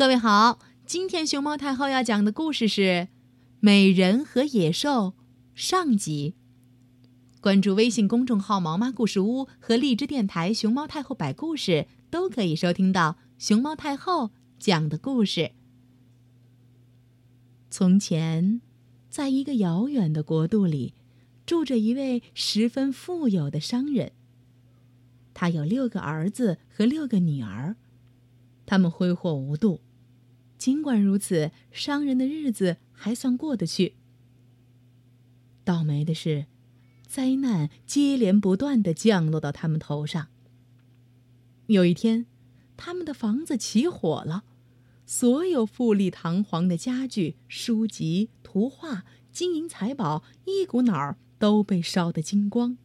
各位好，今天熊猫太后要讲的故事是《美人和野兽》上集。关注微信公众号“毛妈故事屋”和荔枝电台“熊猫太后摆故事”，都可以收听到熊猫太后讲的故事。从前，在一个遥远的国度里，住着一位十分富有的商人。他有六个儿子和六个女儿，他们挥霍无度。尽管如此，商人的日子还算过得去。倒霉的是，灾难接连不断的降落到他们头上。有一天，他们的房子起火了，所有富丽堂皇的家具、书籍、图画、金银财宝，一股脑儿都被烧得精光。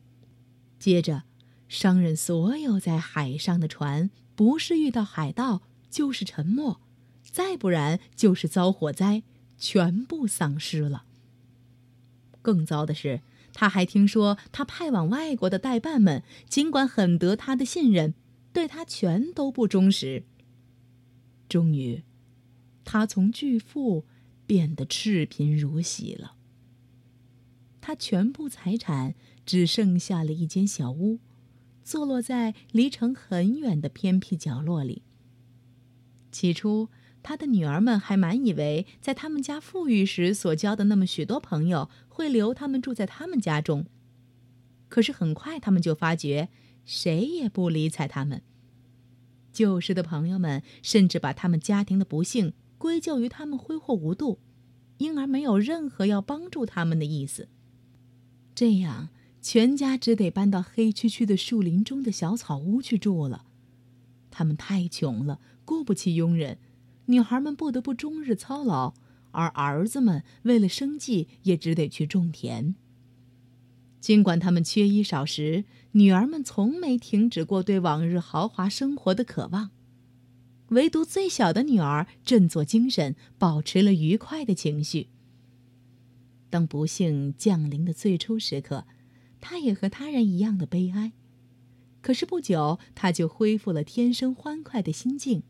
接着，商人所有在海上的船，不是遇到海盗，就是沉没。再不然就是遭火灾，全部丧失了。更糟的是，他还听说他派往外国的代办们，尽管很得他的信任，对他全都不忠实。终于，他从巨富变得赤贫如洗了。他全部财产只剩下了一间小屋，坐落在离城很远的偏僻角落里。起初。他的女儿们还满以为，在他们家富裕时所交的那么许多朋友会留他们住在他们家中。可是很快，他们就发觉，谁也不理睬他们。旧时的朋友们甚至把他们家庭的不幸归咎于他们挥霍无度，因而没有任何要帮助他们的意思。这样，全家只得搬到黑黢黢的树林中的小草屋去住了。他们太穷了，雇不起佣人。女孩们不得不终日操劳，而儿子们为了生计也只得去种田。尽管他们缺衣少食，女儿们从没停止过对往日豪华生活的渴望。唯独最小的女儿振作精神，保持了愉快的情绪。当不幸降临的最初时刻，她也和他人一样的悲哀。可是不久，她就恢复了天生欢快的心境。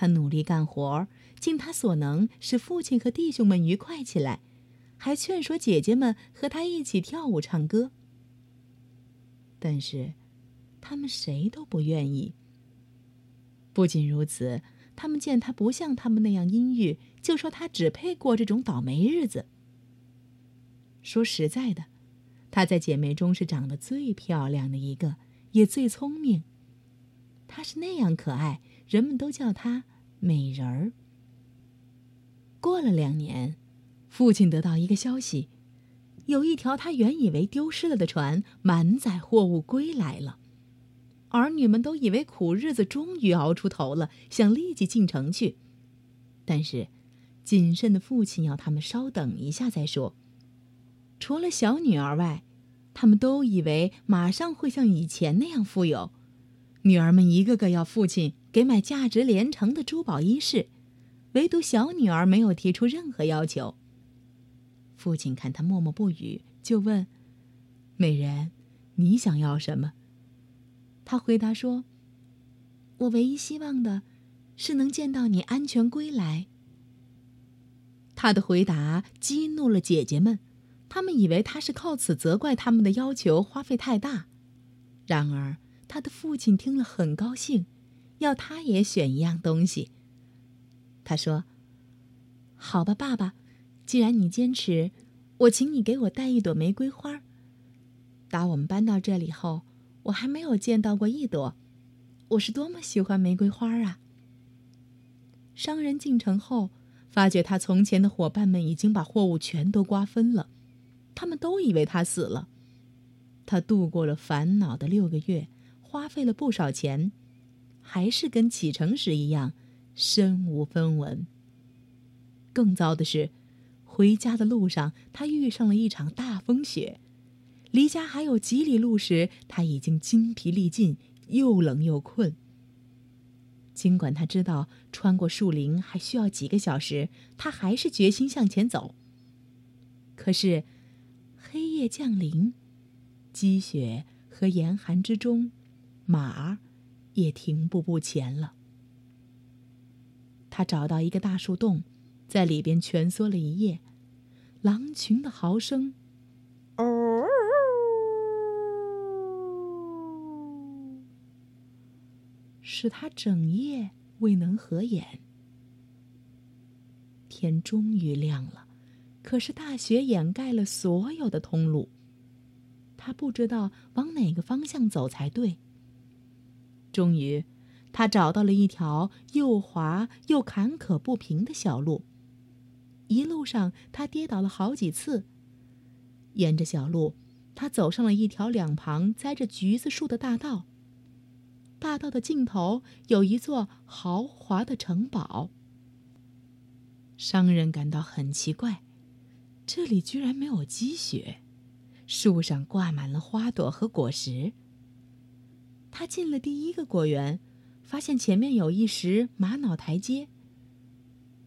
他努力干活，尽他所能使父亲和弟兄们愉快起来，还劝说姐姐们和他一起跳舞唱歌。但是，他们谁都不愿意。不仅如此，他们见他不像他们那样阴郁，就说他只配过这种倒霉日子。说实在的，她在姐妹中是长得最漂亮的一个，也最聪明。她是那样可爱，人们都叫她。美人儿。过了两年，父亲得到一个消息，有一条他原以为丢失了的船满载货物归来了。儿女们都以为苦日子终于熬出头了，想立即进城去。但是，谨慎的父亲要他们稍等一下再说。除了小女儿外，他们都以为马上会像以前那样富有。女儿们一个个要父亲。给买价值连城的珠宝衣饰，唯独小女儿没有提出任何要求。父亲看她默默不语，就问：“美人，你想要什么？”她回答说：“我唯一希望的，是能见到你安全归来。”他的回答激怒了姐姐们，她们以为他是靠此责怪他们的要求花费太大。然而，他的父亲听了很高兴。要他也选一样东西。他说：“好吧，爸爸，既然你坚持，我请你给我带一朵玫瑰花。打我们搬到这里后，我还没有见到过一朵。我是多么喜欢玫瑰花啊！”商人进城后，发觉他从前的伙伴们已经把货物全都瓜分了，他们都以为他死了。他度过了烦恼的六个月，花费了不少钱。还是跟启程时一样，身无分文。更糟的是，回家的路上他遇上了一场大风雪，离家还有几里路时，他已经精疲力尽，又冷又困。尽管他知道穿过树林还需要几个小时，他还是决心向前走。可是，黑夜降临，积雪和严寒之中，马儿。也停步不前了。他找到一个大树洞，在里边蜷缩了一夜，狼群的嚎声，哦，使他整夜未能合眼。天终于亮了，可是大雪掩盖了所有的通路，他不知道往哪个方向走才对。终于。他找到了一条又滑又坎坷不平的小路。一路上，他跌倒了好几次。沿着小路，他走上了一条两旁栽着橘子树的大道。大道的尽头有一座豪华的城堡。商人感到很奇怪，这里居然没有积雪，树上挂满了花朵和果实。他进了第一个果园。发现前面有一石玛瑙台阶。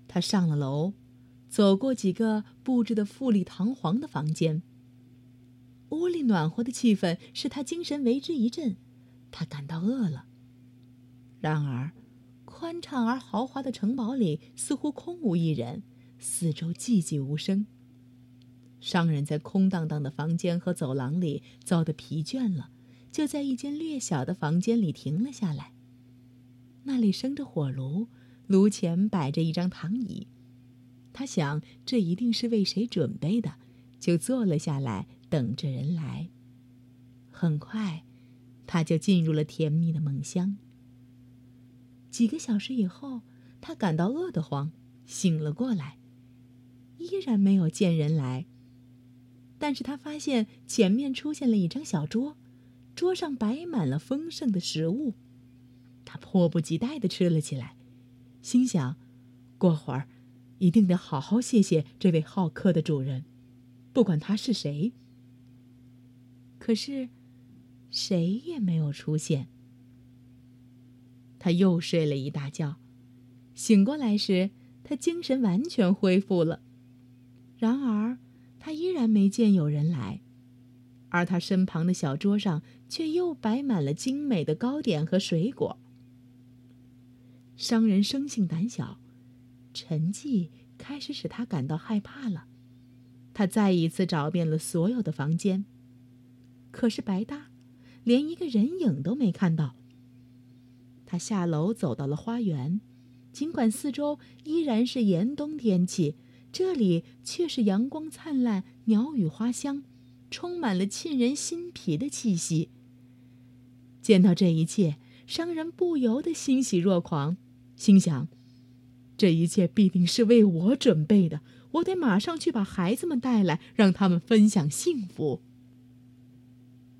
他上了楼，走过几个布置的富丽堂皇的房间。屋里暖和的气氛使他精神为之一振，他感到饿了。然而，宽敞而豪华的城堡里似乎空无一人，四周寂寂无声。商人在空荡荡的房间和走廊里走得疲倦了，就在一间略小的房间里停了下来。那里生着火炉，炉前摆着一张躺椅。他想，这一定是为谁准备的，就坐了下来，等着人来。很快，他就进入了甜蜜的梦乡。几个小时以后，他感到饿得慌，醒了过来，依然没有见人来。但是他发现前面出现了一张小桌，桌上摆满了丰盛的食物。他迫不及待的吃了起来，心想：过会儿一定得好好谢谢这位好客的主人，不管他是谁。可是，谁也没有出现。他又睡了一大觉，醒过来时，他精神完全恢复了。然而，他依然没见有人来，而他身旁的小桌上却又摆满了精美的糕点和水果。商人生性胆小，沉寂开始使他感到害怕了。他再一次找遍了所有的房间，可是白搭，连一个人影都没看到。他下楼走到了花园，尽管四周依然是严冬天气，这里却是阳光灿烂，鸟语花香，充满了沁人心脾的气息。见到这一切，商人不由得欣喜若狂。心想，这一切必定是为我准备的。我得马上去把孩子们带来，让他们分享幸福。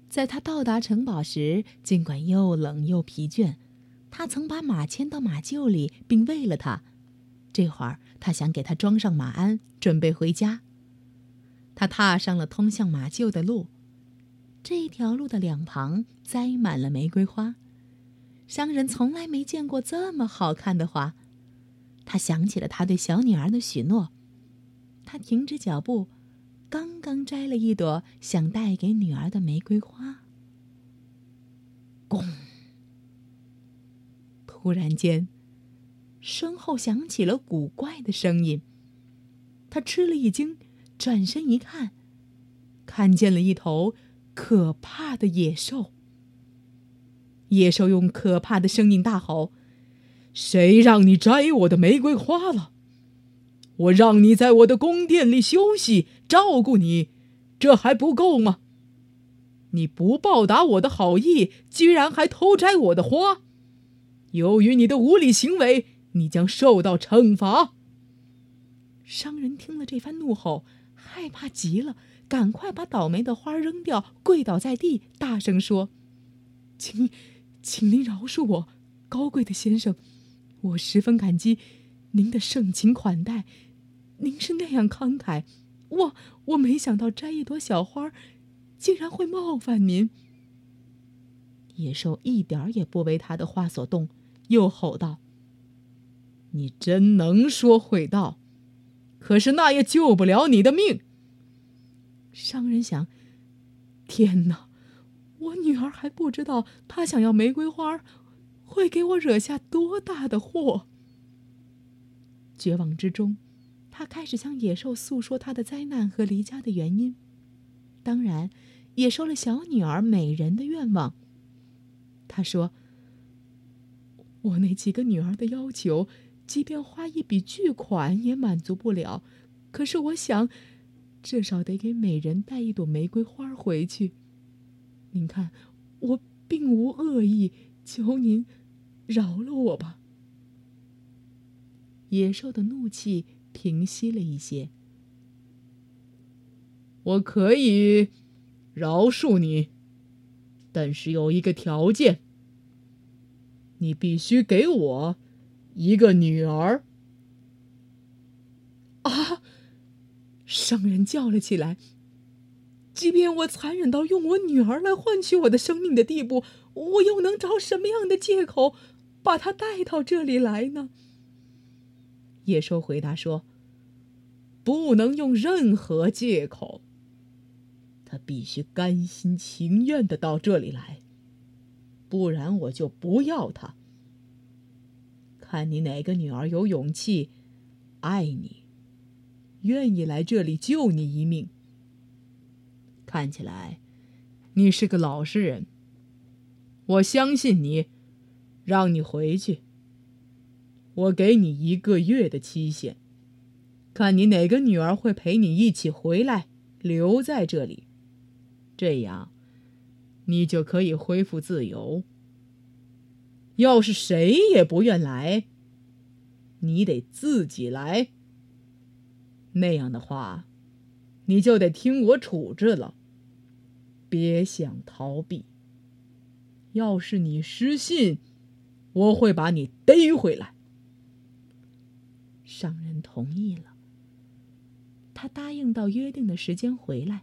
在他到达城堡时，尽管又冷又疲倦，他曾把马牵到马厩里，并喂了它。这会儿，他想给它装上马鞍，准备回家。他踏上了通向马厩的路，这条路的两旁栽满了玫瑰花。商人从来没见过这么好看的花，他想起了他对小女儿的许诺。他停止脚步，刚刚摘了一朵想带给女儿的玫瑰花。咣！突然间，身后响起了古怪的声音。他吃了一惊，转身一看，看见了一头可怕的野兽。野兽用可怕的声音大吼：“谁让你摘我的玫瑰花了？我让你在我的宫殿里休息，照顾你，这还不够吗？你不报答我的好意，居然还偷摘我的花！由于你的无理行为，你将受到惩罚。”商人听了这番怒吼，害怕极了，赶快把倒霉的花扔掉，跪倒在地，大声说：“请。”请您饶恕我，高贵的先生，我十分感激您的盛情款待。您是那样慷慨，我我没想到摘一朵小花，竟然会冒犯您。野兽一点儿也不为他的话所动，又吼道：“你真能说会道，可是那也救不了你的命。”商人想：天哪！我女儿还不知道，她想要玫瑰花，会给我惹下多大的祸。绝望之中，他开始向野兽诉说他的灾难和离家的原因，当然，也说了小女儿美人的愿望。他说：“我那几个女儿的要求，即便花一笔巨款也满足不了。可是我想，至少得给每人带一朵玫瑰花回去。您看，我并无恶意，求您饶了我吧。”野兽的怒气平息了一些。我可以饶恕你，但是有一个条件：你必须给我一个女儿。啊！商人叫了起来：“即便我残忍到用我女儿来换取我的生命的地步，我又能找什么样的借口把她带到这里来呢？”野兽回答说：“不能用任何借口。他必须甘心情愿的到这里来，不然我就不要他。看你哪个女儿有勇气、爱你、愿意来这里救你一命。看起来你是个老实人，我相信你，让你回去。”我给你一个月的期限，看你哪个女儿会陪你一起回来，留在这里，这样，你就可以恢复自由。要是谁也不愿来，你得自己来。那样的话，你就得听我处置了，别想逃避。要是你失信，我会把你逮回来。商人同意了。他答应到约定的时间回来。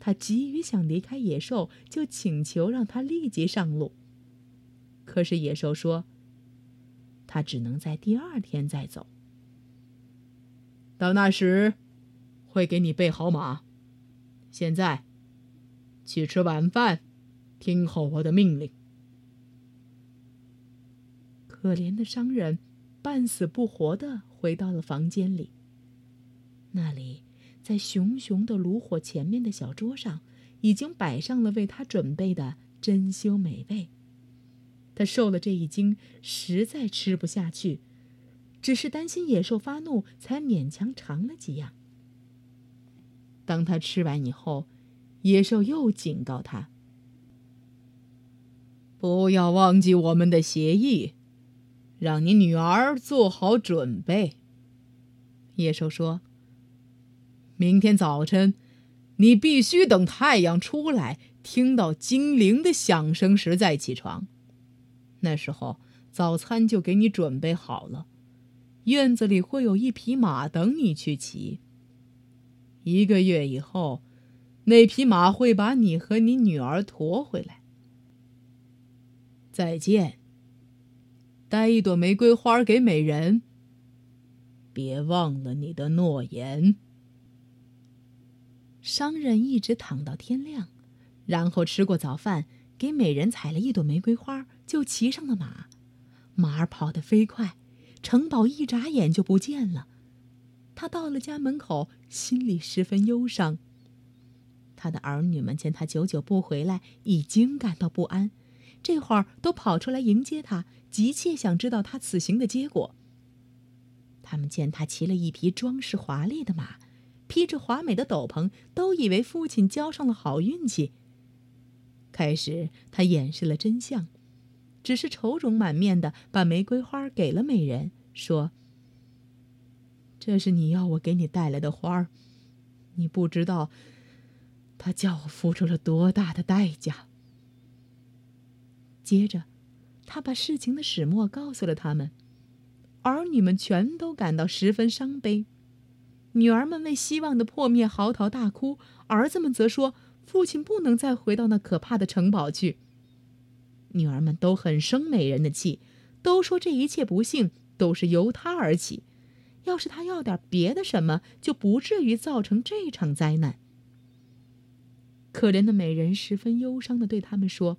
他急于想离开野兽，就请求让他立即上路。可是野兽说：“他只能在第二天再走。到那时，会给你备好马。现在，去吃晚饭，听候我的命令。”可怜的商人，半死不活的。回到了房间里。那里，在熊熊的炉火前面的小桌上，已经摆上了为他准备的珍馐美味。他受了这一惊，实在吃不下去，只是担心野兽发怒，才勉强尝了几样。当他吃完以后，野兽又警告他：“不要忘记我们的协议。”让你女儿做好准备。野兽说：“明天早晨，你必须等太阳出来，听到精灵的响声时再起床。那时候，早餐就给你准备好了。院子里会有一匹马等你去骑。一个月以后，那匹马会把你和你女儿驮回来。再见。”带一朵玫瑰花给美人。别忘了你的诺言。商人一直躺到天亮，然后吃过早饭，给美人采了一朵玫瑰花，就骑上了马。马儿跑得飞快，城堡一眨眼就不见了。他到了家门口，心里十分忧伤。他的儿女们见他久久不回来，已经感到不安。这会儿都跑出来迎接他，急切想知道他此行的结果。他们见他骑了一匹装饰华丽的马，披着华美的斗篷，都以为父亲交上了好运气。开始他掩饰了真相，只是愁容满面的把玫瑰花给了美人，说：“这是你要我给你带来的花儿，你不知道，他叫我付出了多大的代价。”接着，他把事情的始末告诉了他们，儿女们全都感到十分伤悲。女儿们为希望的破灭嚎啕大哭，儿子们则说父亲不能再回到那可怕的城堡去。女儿们都很生美人的气，都说这一切不幸都是由她而起，要是她要点别的什么，就不至于造成这场灾难。可怜的美人十分忧伤的对他们说。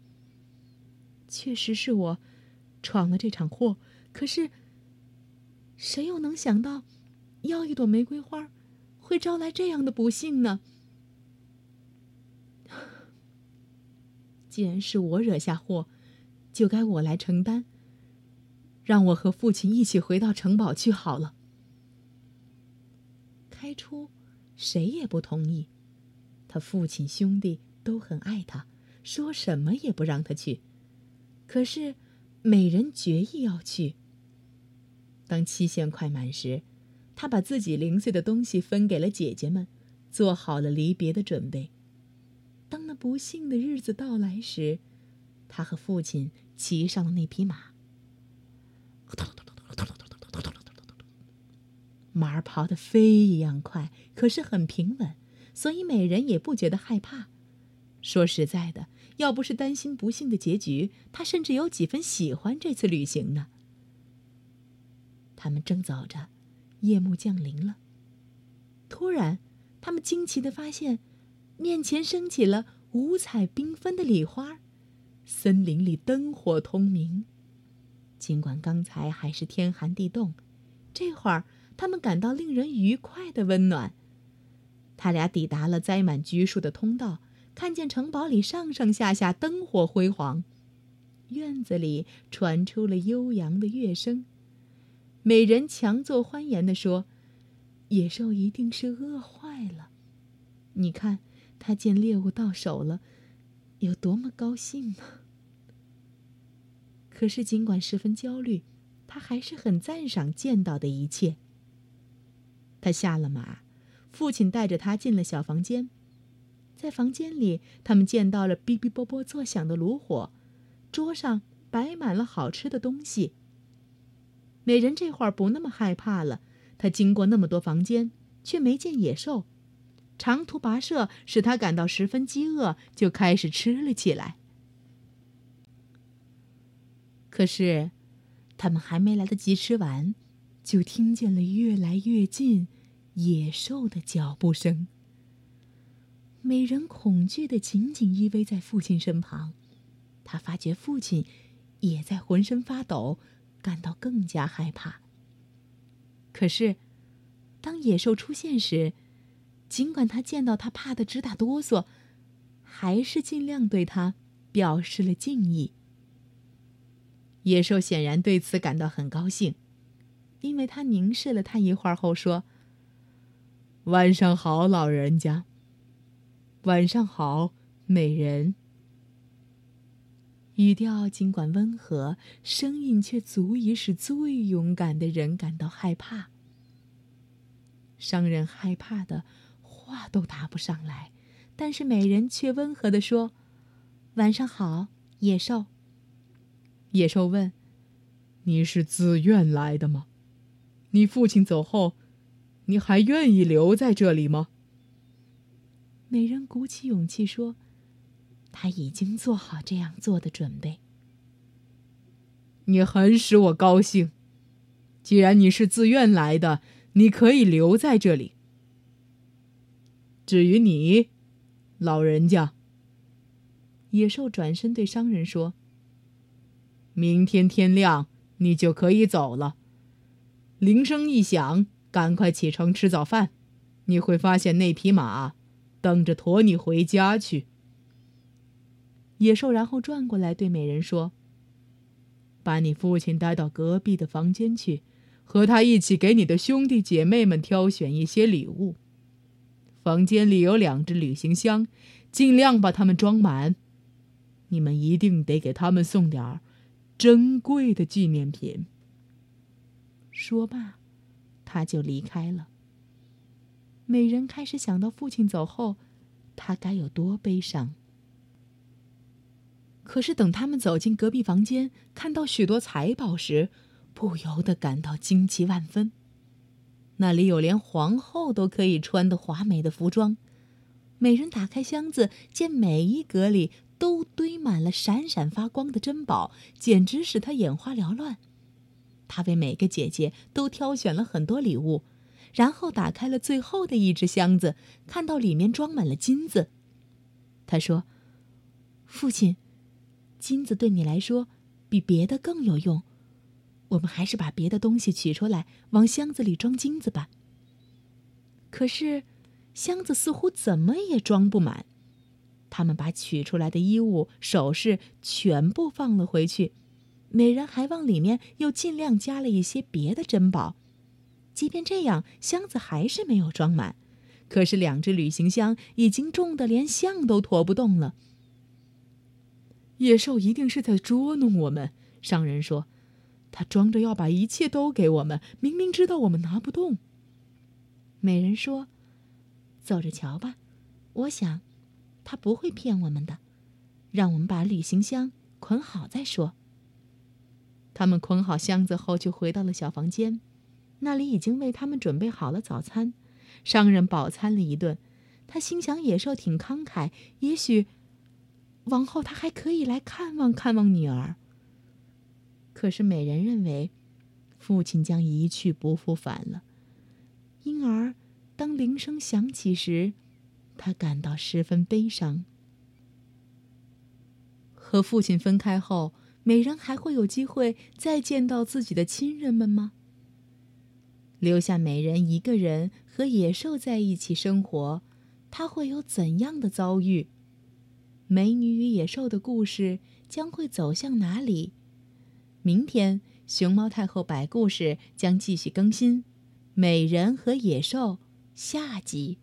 确实是我闯了这场祸，可是谁又能想到，要一朵玫瑰花，会招来这样的不幸呢？既然是我惹下祸，就该我来承担。让我和父亲一起回到城堡去好了。开初，谁也不同意。他父亲、兄弟都很爱他，说什么也不让他去。可是，美人决意要去。当期限快满时，他把自己零碎的东西分给了姐姐们，做好了离别的准备。当那不幸的日子到来时，他和父亲骑上了那匹马。马儿跑得飞一样快，可是很平稳，所以美人也不觉得害怕。说实在的，要不是担心不幸的结局，她甚至有几分喜欢这次旅行呢。他们正走着，夜幕降临了。突然，他们惊奇的发现，面前升起了五彩缤纷的礼花，森林里灯火通明。尽管刚才还是天寒地冻，这会儿他们感到令人愉快的温暖。他俩抵达了栽满橘树的通道，看见城堡里上上下下灯火辉煌，院子里传出了悠扬的乐声。美人强作欢颜地说：“野兽一定是饿坏了，你看他见猎物到手了，有多么高兴呢！”可是，尽管十分焦虑，他还是很赞赏见到的一切。他下了马，父亲带着他进了小房间。在房间里，他们见到了哔哔啵啵作响的炉火，桌上摆满了好吃的东西。美人这会儿不那么害怕了。她经过那么多房间，却没见野兽。长途跋涉使他感到十分饥饿，就开始吃了起来。可是，他们还没来得及吃完，就听见了越来越近野兽的脚步声。美人恐惧的紧紧依偎在父亲身旁，她发觉父亲也在浑身发抖，感到更加害怕。可是，当野兽出现时，尽管他见到他怕得直打哆嗦，还是尽量对他表示了敬意。野兽显然对此感到很高兴，因为他凝视了他一会儿后说：“晚上好，老人家。”“晚上好，美人。”语调尽管温和，声音却足以使最勇敢的人感到害怕。商人害怕的话都答不上来，但是美人却温和的说：“晚上好，野兽。”野兽问：“你是自愿来的吗？你父亲走后，你还愿意留在这里吗？”美人鼓起勇气说：“他已经做好这样做的准备。”你很使我高兴。既然你是自愿来的，你可以留在这里。至于你，老人家，野兽转身对商人说。明天天亮，你就可以走了。铃声一响，赶快启程吃早饭。你会发现那匹马等着驮你回家去。野兽然后转过来对美人说：“把你父亲带到隔壁的房间去，和他一起给你的兄弟姐妹们挑选一些礼物。房间里有两只旅行箱，尽量把它们装满。你们一定得给他们送点。”珍贵的纪念品。说罢，他就离开了。美人开始想到父亲走后，他该有多悲伤。可是等他们走进隔壁房间，看到许多财宝时，不由得感到惊奇万分。那里有连皇后都可以穿的华美的服装。美人打开箱子，见每一格里。都堆满了闪闪发光的珍宝，简直使她眼花缭乱。她为每个姐姐都挑选了很多礼物，然后打开了最后的一只箱子，看到里面装满了金子。她说：“父亲，金子对你来说比别的更有用。我们还是把别的东西取出来，往箱子里装金子吧。可是，箱子似乎怎么也装不满。他们把取出来的衣物、首饰全部放了回去，每人还往里面又尽量加了一些别的珍宝。即便这样，箱子还是没有装满。可是，两只旅行箱已经重的连象都驮不动了。野兽一定是在捉弄我们，商人说。他装着要把一切都给我们，明明知道我们拿不动。美人说：“走着瞧吧，我想，他不会骗我们的。让我们把旅行箱捆好再说。”他们捆好箱子后，就回到了小房间，那里已经为他们准备好了早餐。商人饱餐了一顿，他心想：野兽挺慷慨，也许往后他还可以来看望看望女儿。可是美人认为，父亲将一去不复返了，因而当铃声响起时，他感到十分悲伤。和父亲分开后，美人还会有机会再见到自己的亲人们吗？留下美人一个人和野兽在一起生活，他会有怎样的遭遇？美女与野兽的故事将会走向哪里？明天，熊猫太后摆故事将继续更新，《美人和野兽》下集。